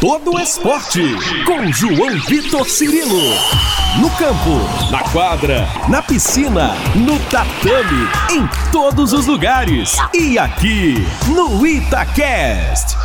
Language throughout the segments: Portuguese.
todo esporte. Com João Vitor Cirilo. No campo, na quadra, na piscina, no tatame, em todos os lugares. E aqui, no Itacast.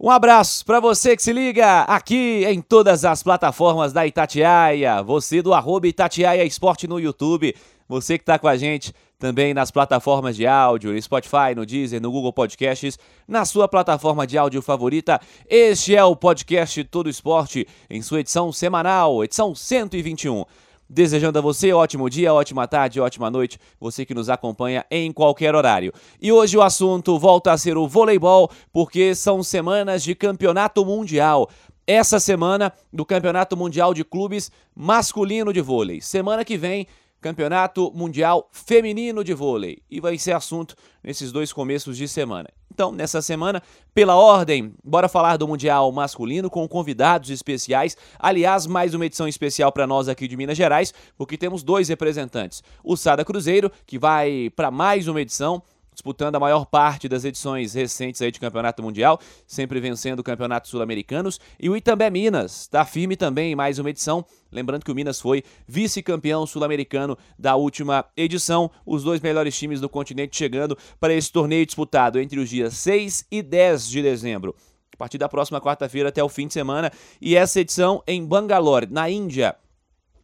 Um abraço para você que se liga aqui em todas as plataformas da Itatiaia. Você do arroba Itatiaia Esporte no YouTube. Você que está com a gente também nas plataformas de áudio, no Spotify, no Deezer, no Google Podcasts, na sua plataforma de áudio favorita. Este é o podcast Todo Esporte, em sua edição semanal, edição 121. Desejando a você ótimo dia, ótima tarde, ótima noite, você que nos acompanha em qualquer horário. E hoje o assunto volta a ser o voleibol, porque são semanas de campeonato mundial. Essa semana do Campeonato Mundial de Clubes Masculino de Vôlei. Semana que vem Campeonato Mundial Feminino de Vôlei. E vai ser assunto nesses dois começos de semana. Então, nessa semana, pela ordem, bora falar do Mundial Masculino com convidados especiais. Aliás, mais uma edição especial para nós aqui de Minas Gerais, porque temos dois representantes. O Sada Cruzeiro, que vai para mais uma edição disputando a maior parte das edições recentes aí de Campeonato Mundial, sempre vencendo campeonatos sul-americanos. E o Itambé Minas está firme também em mais uma edição. Lembrando que o Minas foi vice-campeão sul-americano da última edição. Os dois melhores times do continente chegando para esse torneio disputado entre os dias 6 e 10 de dezembro. A partir da próxima quarta-feira até o fim de semana. E essa edição em Bangalore, na Índia.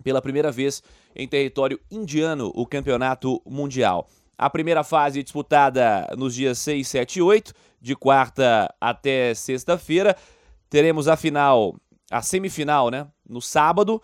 Pela primeira vez em território indiano, o campeonato mundial. A primeira fase disputada nos dias 6, 7 e 8, de quarta até sexta-feira. Teremos a final, a semifinal, né, no sábado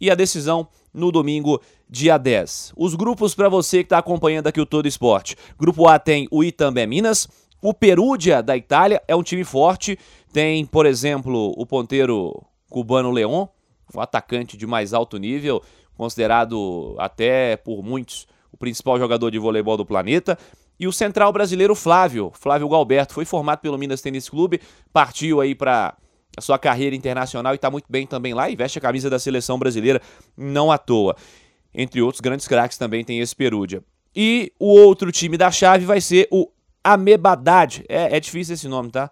e a decisão no domingo, dia 10. Os grupos para você que está acompanhando aqui o Todo Esporte. Grupo A tem o Itambé Minas, o Perugia da Itália é um time forte. Tem, por exemplo, o ponteiro cubano Leon, um atacante de mais alto nível, considerado até por muitos o principal jogador de voleibol do planeta. E o central brasileiro Flávio, Flávio Galberto, foi formado pelo Minas Tênis Clube, partiu aí para a sua carreira internacional e está muito bem também lá e veste a camisa da seleção brasileira, não à toa. Entre outros grandes craques também tem esse Perúdia. E o outro time da chave vai ser o Amebadad. É, é difícil esse nome, tá?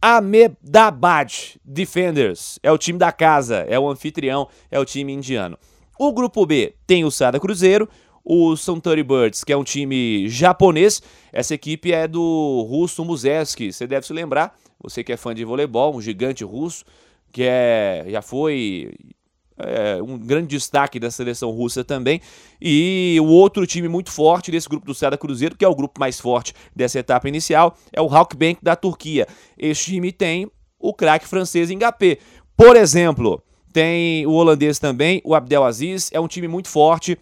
Amedabad Defenders. É o time da casa, é o anfitrião, é o time indiano. O grupo B tem o Sada Cruzeiro, o Suntory Birds, que é um time japonês. Essa equipe é do russo Muzeski, você deve se lembrar, você que é fã de voleibol, um gigante russo, que é, já foi é, um grande destaque da seleção russa também. E o outro time muito forte desse grupo do Sada Cruzeiro, que é o grupo mais forte dessa etapa inicial, é o Halkbank da Turquia. Esse time tem o craque francês Ngapé. Por exemplo, tem o holandês também, o Abdelaziz, é um time muito forte,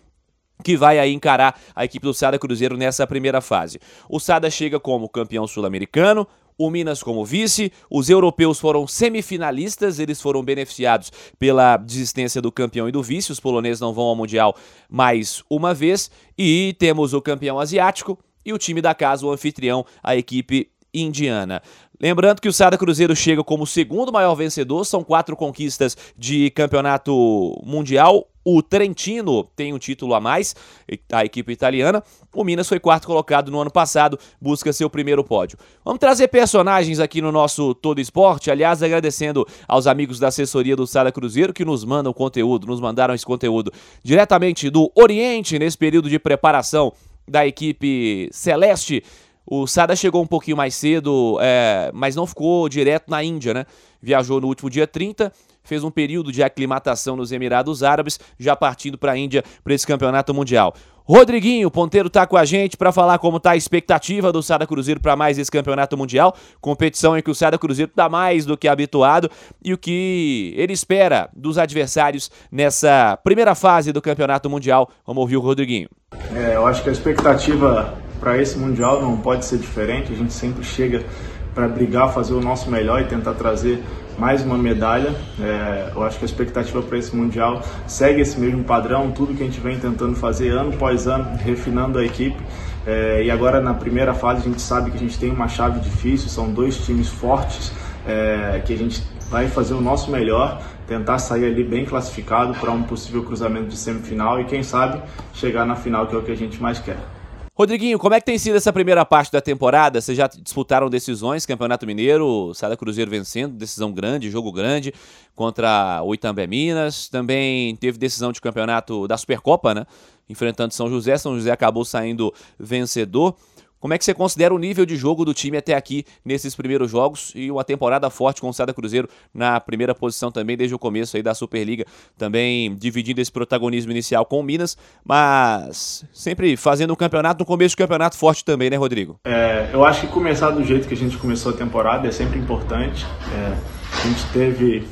que vai aí encarar a equipe do Sada Cruzeiro nessa primeira fase. O Sada chega como campeão sul-americano, o Minas como vice, os europeus foram semifinalistas, eles foram beneficiados pela desistência do campeão e do vice, os poloneses não vão ao Mundial mais uma vez, e temos o campeão asiático e o time da casa, o anfitrião, a equipe indiana. Lembrando que o Sada Cruzeiro chega como segundo maior vencedor, são quatro conquistas de campeonato mundial. O Trentino tem um título a mais, a equipe italiana. O Minas foi quarto colocado no ano passado, busca seu primeiro pódio. Vamos trazer personagens aqui no nosso Todo Esporte. Aliás, agradecendo aos amigos da assessoria do Sada Cruzeiro que nos mandam conteúdo, nos mandaram esse conteúdo diretamente do Oriente nesse período de preparação da equipe Celeste. O Sada chegou um pouquinho mais cedo, é, mas não ficou direto na Índia, né? Viajou no último dia 30, fez um período de aclimatação nos Emirados Árabes, já partindo para a Índia para esse campeonato mundial. Rodriguinho, ponteiro, tá com a gente para falar como tá a expectativa do Sada Cruzeiro para mais esse campeonato mundial. Competição em que o Sada Cruzeiro tá mais do que habituado e o que ele espera dos adversários nessa primeira fase do campeonato mundial. Vamos ouvir o Rodriguinho. É, eu acho que a expectativa para esse Mundial não pode ser diferente. A gente sempre chega para brigar, fazer o nosso melhor e tentar trazer mais uma medalha. É, eu acho que a expectativa para esse Mundial segue esse mesmo padrão, tudo que a gente vem tentando fazer ano após ano, refinando a equipe. É, e agora na primeira fase a gente sabe que a gente tem uma chave difícil, são dois times fortes, é, que a gente vai fazer o nosso melhor, tentar sair ali bem classificado para um possível cruzamento de semifinal e quem sabe chegar na final, que é o que a gente mais quer. Rodriguinho, como é que tem sido essa primeira parte da temporada? Vocês já disputaram decisões, Campeonato Mineiro, Sada Cruzeiro vencendo, decisão grande, jogo grande contra o Itambé Minas. Também teve decisão de campeonato da Supercopa, né? Enfrentando São José. São José acabou saindo vencedor. Como é que você considera o nível de jogo do time até aqui nesses primeiros jogos e uma temporada forte com o Sada Cruzeiro na primeira posição também desde o começo aí da Superliga, também dividindo esse protagonismo inicial com o Minas, mas sempre fazendo um campeonato no começo do campeonato forte também, né, Rodrigo? É, eu acho que começar do jeito que a gente começou a temporada é sempre importante. É, a gente teve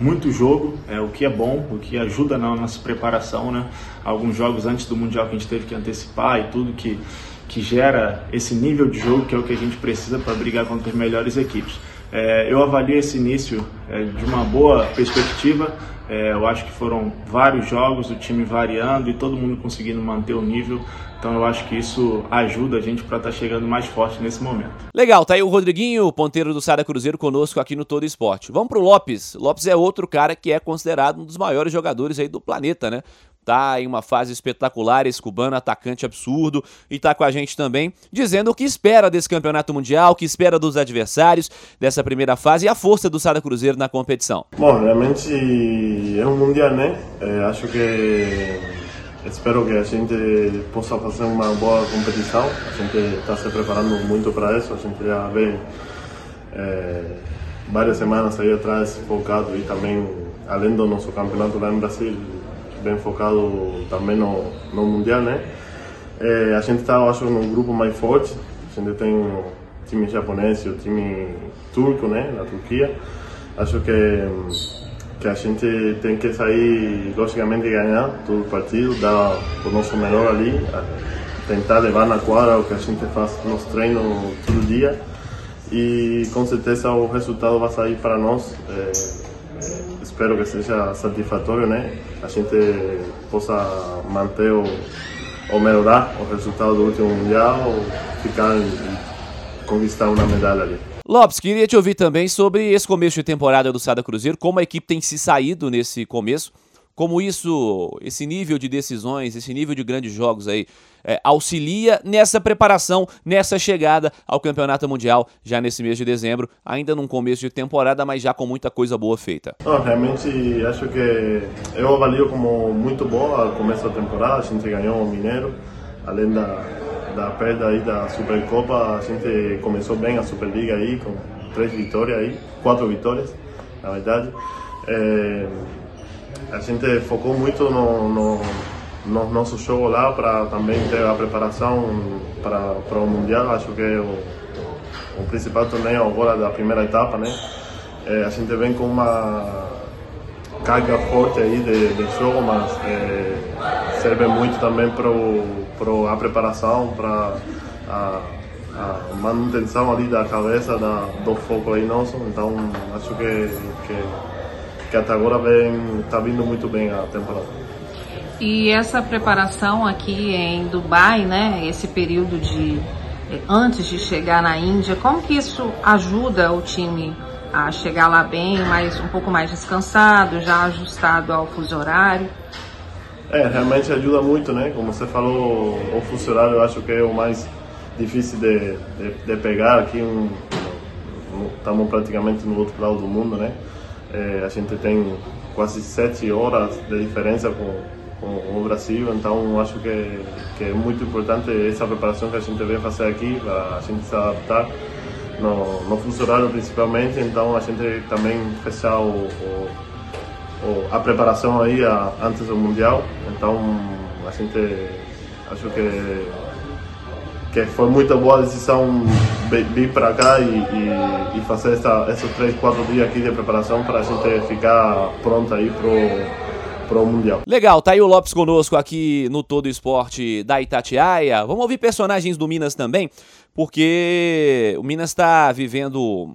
muito jogo, é, o que é bom, o que ajuda na nossa preparação, né? Alguns jogos antes do Mundial que a gente teve que antecipar e tudo que que gera esse nível de jogo que é o que a gente precisa para brigar contra as melhores equipes. É, eu avalio esse início é, de uma boa perspectiva. É, eu acho que foram vários jogos, o time variando e todo mundo conseguindo manter o nível. Então eu acho que isso ajuda a gente para estar tá chegando mais forte nesse momento. Legal, tá aí o Rodriguinho, ponteiro do Sada Cruzeiro, conosco aqui no Todo Esporte. Vamos pro Lopes. Lopes é outro cara que é considerado um dos maiores jogadores aí do planeta, né? Tá em uma fase espetacular, esse cubano atacante absurdo, e tá com a gente também dizendo o que espera desse campeonato mundial, o que espera dos adversários dessa primeira fase e a força do Sada Cruzeiro na competição. Bom, realmente é um mundial, né? É, acho que espero que a gente possa fazer uma boa competição. A gente está se preparando muito para isso. A gente já vem é, várias semanas aí atrás focado e também além do nosso campeonato lá no Brasil bem focado também no, no Mundial, né? É, a gente está, acho, num grupo mais forte. A gente tem o time japonês e o time turco, né? Na Turquia. Acho que, que a gente tem que sair, logicamente, ganhar todo o partido, dar o nosso melhor ali, tentar levar na quadra o que a gente faz nos treinos todo dia. E com certeza o resultado vai sair para nós. É, espero que seja satisfatório, né? A gente possa manter ou, ou melhorar o resultado do último Mundial ou ficar e conquistar uma medalha ali. Lopes, queria te ouvir também sobre esse começo de temporada do Sada Cruzeiro, como a equipe tem se saído nesse começo como isso, esse nível de decisões, esse nível de grandes jogos aí, é, auxilia nessa preparação, nessa chegada ao Campeonato Mundial, já nesse mês de dezembro, ainda num começo de temporada, mas já com muita coisa boa feita. Não, realmente acho que eu avalio como muito bom o começo da temporada, a gente ganhou o Mineiro, além da, da perda aí da Supercopa, a gente começou bem a Superliga aí, com três vitórias aí, quatro vitórias, na verdade. É, a gente focou muito no, no, no nosso jogo lá para também ter a preparação para, o Mundial. Acho que é o, o principal torneio agora da primeira etapa, né? É, a gente vem com uma carga forte aí de, de jogo, mas é, serve muito também para a preparação, para a, a, manutenção ali da cabeça, da, do foco aí nosso. Então acho que, que que até agora vem está vindo muito bem a temporada. E essa preparação aqui em Dubai, né, esse período de eh, antes de chegar na Índia, como que isso ajuda o time a chegar lá bem, mais um pouco mais descansado, já ajustado ao fuso horário? É, realmente ajuda muito, né? Como você falou, o fuso horário eu acho que é o mais difícil de, de, de pegar aqui. Um, estamos praticamente no outro lado do mundo, né? É, a gente tem quase sete horas de diferença com, com o Brasil, então acho que, que é muito importante essa preparação que a gente vem fazer aqui para a gente se adaptar. No, no funcionário principalmente, então a gente também fechar o, o, o, a preparação aí a, antes do Mundial, então a gente acho que que foi muito boa a decisão vir para cá e, e, e, fazer essa, esses três, quatro dias aqui de preparação para a gente ficar pronto aí pro, pro Mundial. Legal, tá aí o Lopes conosco aqui no Todo Esporte da Itatiaia. Vamos ouvir personagens do Minas também, porque o Minas está vivendo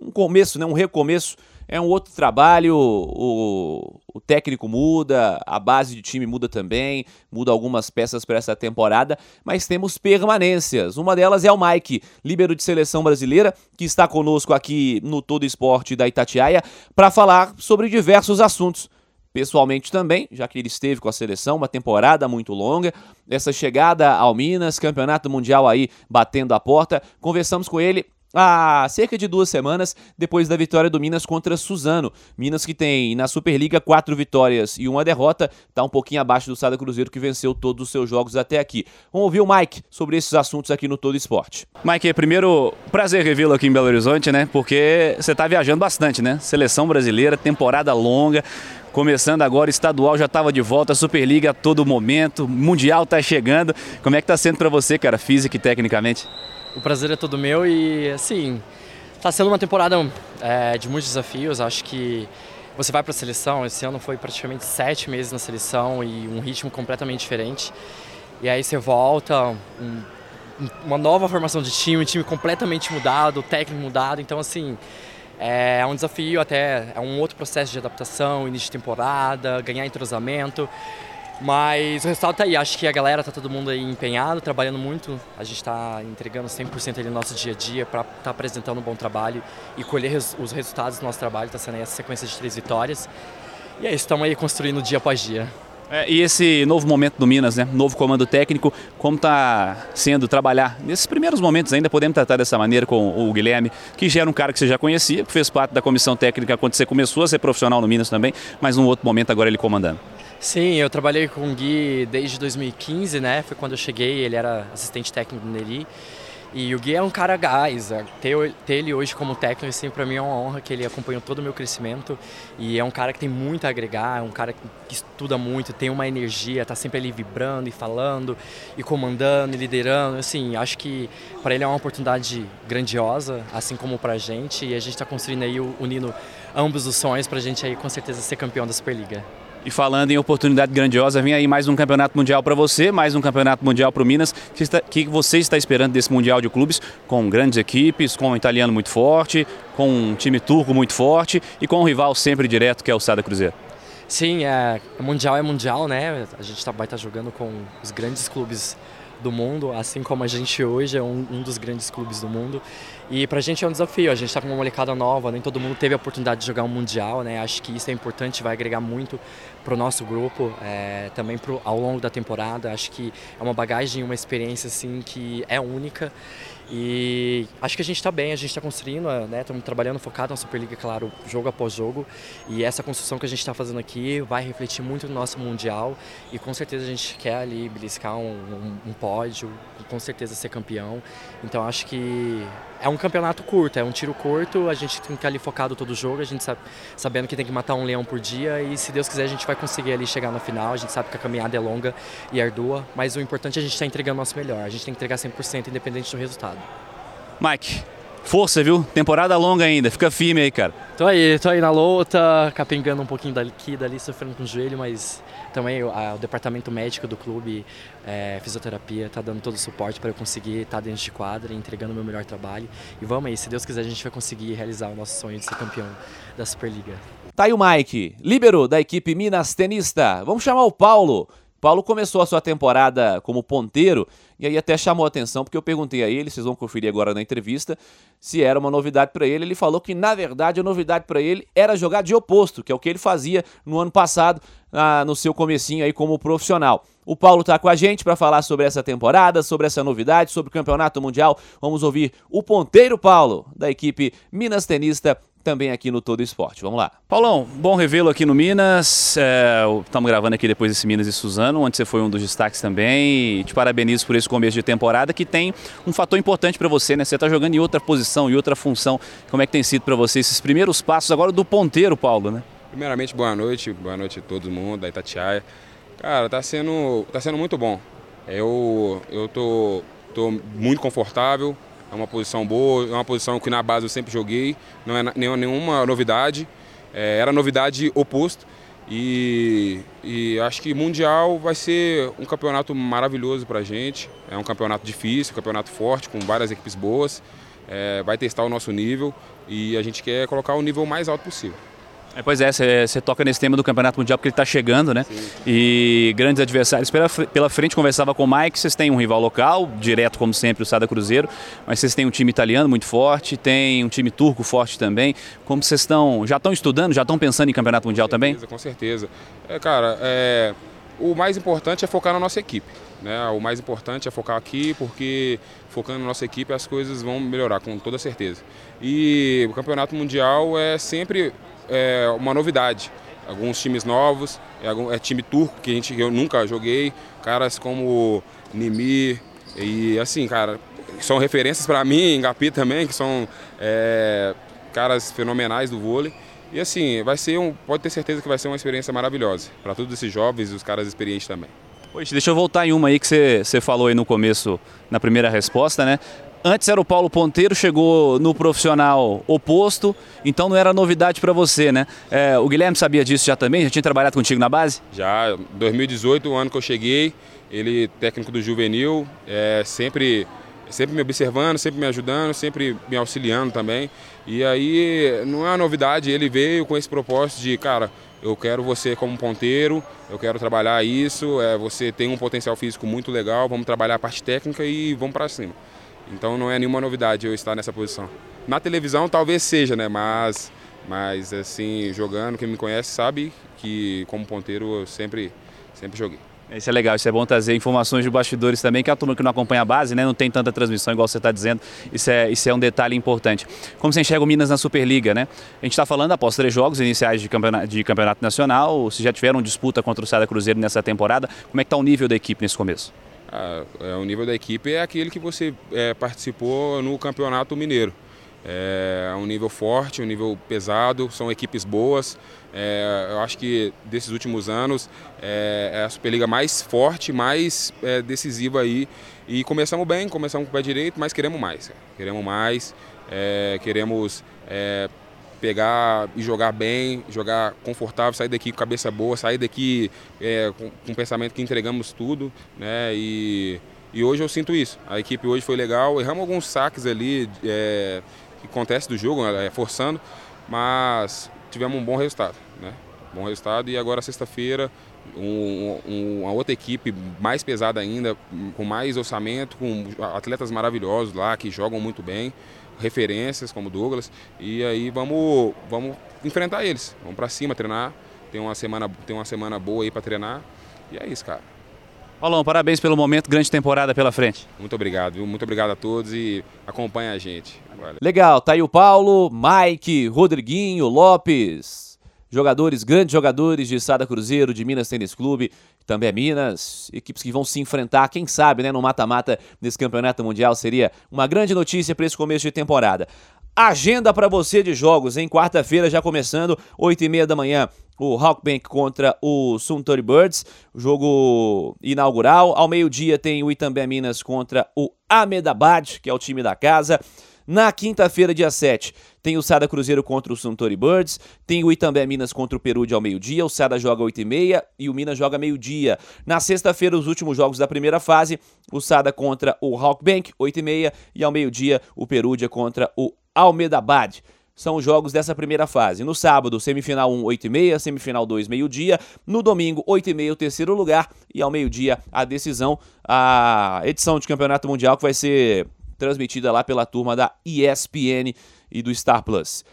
um começo, né, um recomeço é um outro trabalho, o, o técnico muda, a base de time muda também, muda algumas peças para essa temporada, mas temos permanências. Uma delas é o Mike, líbero de seleção brasileira, que está conosco aqui no Todo Esporte da Itatiaia para falar sobre diversos assuntos. pessoalmente também, já que ele esteve com a seleção, uma temporada muito longa. Essa chegada ao Minas, campeonato mundial aí batendo a porta. Conversamos com ele há cerca de duas semanas depois da vitória do Minas contra Suzano. Minas que tem na Superliga quatro vitórias e uma derrota, está um pouquinho abaixo do Sada Cruzeiro que venceu todos os seus jogos até aqui. Vamos ouvir o Mike sobre esses assuntos aqui no Todo Esporte. Mike, primeiro prazer revê-lo aqui em Belo Horizonte, né? Porque você está viajando bastante, né? Seleção brasileira, temporada longa. Começando agora, estadual já estava de volta, Superliga a todo momento, Mundial está chegando. Como é que está sendo para você, cara, física e tecnicamente? O prazer é todo meu e, assim, está sendo uma temporada é, de muitos desafios. Acho que você vai para a seleção, esse ano foi praticamente sete meses na seleção e um ritmo completamente diferente. E aí você volta, um, uma nova formação de time, um time completamente mudado, técnico mudado. Então, assim, é um desafio até, é um outro processo de adaptação, início de temporada, ganhar entrosamento. Mas o resultado tá aí, acho que a galera tá todo mundo aí empenhado, trabalhando muito. A gente está entregando 100% ali no nosso dia a dia para estar tá apresentando um bom trabalho e colher res os resultados do nosso trabalho. Está sendo aí essa sequência de três vitórias. E é isso, estamos aí construindo dia após dia. É, e esse novo momento do Minas, né? Novo comando técnico, como está sendo trabalhar nesses primeiros momentos ainda, podemos tratar dessa maneira com o Guilherme, que já era um cara que você já conhecia, que fez parte da comissão técnica quando você começou a ser profissional no Minas também, mas num outro momento agora ele comandando. Sim, eu trabalhei com o Gui desde 2015, né? Foi quando eu cheguei, ele era assistente técnico do Neri. E o Gui é um cara gás, é, ter, ter ele hoje como técnico, assim, para mim é uma honra que ele acompanhou todo o meu crescimento. E é um cara que tem muito a agregar, é um cara que estuda muito, tem uma energia, tá sempre ali vibrando e falando e comandando e liderando, assim, acho que para ele é uma oportunidade grandiosa, assim como para a gente. E a gente está construindo aí, unindo ambos os sonhos para a gente aí com certeza ser campeão da Superliga. E falando em oportunidade grandiosa, vem aí mais um campeonato mundial para você, mais um campeonato mundial para o Minas. O que você está esperando desse mundial de clubes? Com grandes equipes, com um italiano muito forte, com um time turco muito forte e com um rival sempre direto que é o Sada Cruzeiro. Sim, é, mundial é mundial, né? A gente tá, vai estar tá jogando com os grandes clubes do mundo, assim como a gente hoje é um, um dos grandes clubes do mundo. E para a gente é um desafio, a gente está com uma molecada nova, nem todo mundo teve a oportunidade de jogar um Mundial, né? Acho que isso é importante, vai agregar muito para o nosso grupo, é, também pro, ao longo da temporada. Acho que é uma bagagem, uma experiência assim que é única e acho que a gente está bem, a gente está construindo, né? Estamos trabalhando focado na Superliga, claro, jogo após jogo. E essa construção que a gente está fazendo aqui vai refletir muito no nosso Mundial. E com certeza a gente quer ali beliscar um, um, um pódio, com certeza ser campeão. Então acho que é um campeonato curto, é um tiro curto, a gente tem que ficar ali focado todo jogo, a gente sabe, sabendo que tem que matar um leão por dia e se Deus quiser a gente vai conseguir ali chegar na final, a gente sabe que a caminhada é longa e ardua, mas o importante é a gente estar tá entregando o nosso melhor, a gente tem que entregar 100% independente do resultado. Mike, força, viu? Temporada longa ainda, fica firme aí, cara. Tô aí, tô aí na luta, capengando um pouquinho daqui dali, sofrendo com o joelho, mas também a, o departamento médico do clube, é, fisioterapia, tá dando todo o suporte para eu conseguir estar tá dentro de quadra, entregando o meu melhor trabalho. E vamos aí, se Deus quiser, a gente vai conseguir realizar o nosso sonho de ser campeão da Superliga. Tá aí o Mike, líbero da equipe Minas Tenista. Vamos chamar o Paulo. Paulo começou a sua temporada como ponteiro e aí até chamou atenção porque eu perguntei a ele, vocês vão conferir agora na entrevista, se era uma novidade para ele. Ele falou que na verdade a novidade para ele era jogar de oposto, que é o que ele fazia no ano passado, no seu comecinho aí como profissional. O Paulo está com a gente para falar sobre essa temporada, sobre essa novidade, sobre o Campeonato Mundial. Vamos ouvir o ponteiro Paulo da equipe Minas Tenista também aqui no Todo Esporte. Vamos lá. Paulão, bom revê-lo aqui no Minas. Estamos é, gravando aqui depois desse Minas e Suzano, onde você foi um dos destaques também. E te parabenizo por esse começo de temporada que tem um fator importante para você, né? Você está jogando em outra posição, em outra função. Como é que tem sido para você esses primeiros passos agora do ponteiro, Paulo, né? Primeiramente, boa noite, boa noite a todo mundo da Itatiaia. Cara, tá sendo, tá sendo muito bom. Eu, eu tô, tô muito confortável, é uma posição boa, é uma posição que na base eu sempre joguei, não é nenhuma novidade. É, era novidade oposto. E, e, acho que Mundial vai ser um campeonato maravilhoso para a gente. É um campeonato difícil, um campeonato forte, com várias equipes boas. É, vai testar o nosso nível e a gente quer colocar o nível mais alto possível. É, pois é, você toca nesse tema do Campeonato Mundial porque ele está chegando, né? Sim. E grandes adversários pela, pela frente. Conversava com o Mike, vocês têm um rival local, direto como sempre, o Sada Cruzeiro, mas vocês têm um time italiano muito forte, tem um time turco forte também. Como vocês estão, já estão estudando, já estão pensando em Campeonato Mundial também? Com certeza. É, cara, é, o mais importante é focar na nossa equipe. Né? O mais importante é focar aqui, porque focando na nossa equipe as coisas vão melhorar, com toda certeza. E o Campeonato Mundial é sempre é, uma novidade. Alguns times novos, é, é, time turco que a gente, eu nunca joguei, caras como Nimi e assim, cara, são referências para mim, Gapi também, que são é, caras fenomenais do vôlei. E assim, vai ser um, pode ter certeza que vai ser uma experiência maravilhosa para todos esses jovens e os caras experientes também. Poxa, deixa eu voltar em uma aí que você falou aí no começo, na primeira resposta, né? Antes era o Paulo Ponteiro, chegou no profissional oposto, então não era novidade para você, né? É, o Guilherme sabia disso já também? Já tinha trabalhado contigo na base? Já, 2018, o ano que eu cheguei, ele técnico do juvenil, é, sempre, sempre me observando, sempre me ajudando, sempre me auxiliando também. E aí não é uma novidade, ele veio com esse propósito de, cara, eu quero você como ponteiro, eu quero trabalhar isso, é, você tem um potencial físico muito legal, vamos trabalhar a parte técnica e vamos para cima. Então não é nenhuma novidade eu estar nessa posição. Na televisão talvez seja, né? Mas, mas assim, jogando, quem me conhece sabe que como ponteiro eu sempre, sempre joguei. Isso é legal, isso é bom trazer informações de bastidores também, que a turma que não acompanha a base, né, não tem tanta transmissão igual você está dizendo, isso é, isso é um detalhe importante. Como você enxerga o Minas na Superliga, né? A gente está falando após três jogos iniciais de campeonato, de campeonato nacional, se já tiveram disputa contra o Sada Cruzeiro nessa temporada, como é que está o nível da equipe nesse começo? É, o nível da equipe é aquele que você é, participou no Campeonato Mineiro. É, é um nível forte, um nível pesado, são equipes boas. É, eu acho que desses últimos anos é, é a Superliga mais forte, mais é, decisiva aí. E começamos bem, começamos com o pé direito, mas queremos mais. Queremos mais, é, queremos pegar e jogar bem, jogar confortável, sair daqui com cabeça boa, sair daqui é, com, com o pensamento que entregamos tudo, né? E, e hoje eu sinto isso. A equipe hoje foi legal, erramos alguns saques ali é, que acontece do jogo, é, forçando, mas tivemos um bom resultado, né? Bom resultado e agora sexta-feira um, um, uma outra equipe mais pesada ainda, com mais orçamento, com atletas maravilhosos lá que jogam muito bem referências como Douglas e aí vamos vamos enfrentar eles. Vamos para cima treinar. Tem uma semana tem uma semana boa aí para treinar e é isso, cara. Paulão, parabéns pelo momento, grande temporada pela frente. Muito obrigado, viu? Muito obrigado a todos e acompanha a gente. Valeu. Legal, tá aí o Paulo, Mike, Rodriguinho, Lopes, jogadores, grandes jogadores de Sada Cruzeiro, de Minas Tênis Clube, também é Minas, equipes que vão se enfrentar, quem sabe, né, no mata-mata nesse campeonato mundial seria uma grande notícia para esse começo de temporada. Agenda para você de jogos, em quarta-feira já começando, 8 e meia da manhã, o Hawkbank contra o Suntory Birds, jogo inaugural. Ao meio-dia tem o Itambé Minas contra o Ahmedabad, que é o time da casa. Na quinta-feira, dia 7, tem o Sada Cruzeiro contra o Suntory Birds, tem o Itambé Minas contra o Perude ao meio-dia, o Sada joga 8 e e o Minas joga meio-dia. Na sexta-feira, os últimos jogos da primeira fase, o Sada contra o Hawkbank, 8 e e ao meio-dia o Perudia contra o Almedabad são os jogos dessa primeira fase. No sábado, semifinal 1, 8 e meia, semifinal 2, meio-dia. No domingo, 8 e meia, o terceiro lugar. E ao meio-dia, a decisão, a edição de Campeonato Mundial que vai ser transmitida lá pela turma da ESPN e do Star Plus.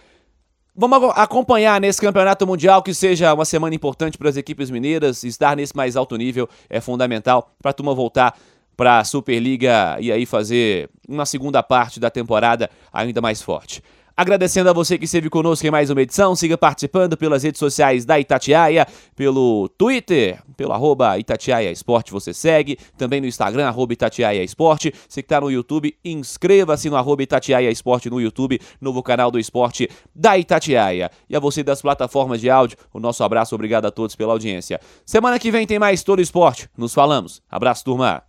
Vamos acompanhar nesse campeonato mundial que seja uma semana importante para as equipes mineiras. Estar nesse mais alto nível é fundamental para a turma voltar para a Superliga e aí fazer uma segunda parte da temporada ainda mais forte. Agradecendo a você que esteve conosco em mais uma edição, siga participando pelas redes sociais da Itatiaia, pelo Twitter, pelo arroba Itatiaia Esporte, você segue, também no Instagram, arroba Itatiaia Esporte. Você que está no YouTube, inscreva-se no arroba Itatiaia Esporte no YouTube, novo canal do esporte da Itatiaia. E a você das plataformas de áudio, o nosso abraço, obrigado a todos pela audiência. Semana que vem tem mais Todo Esporte, nos falamos. Abraço, turma!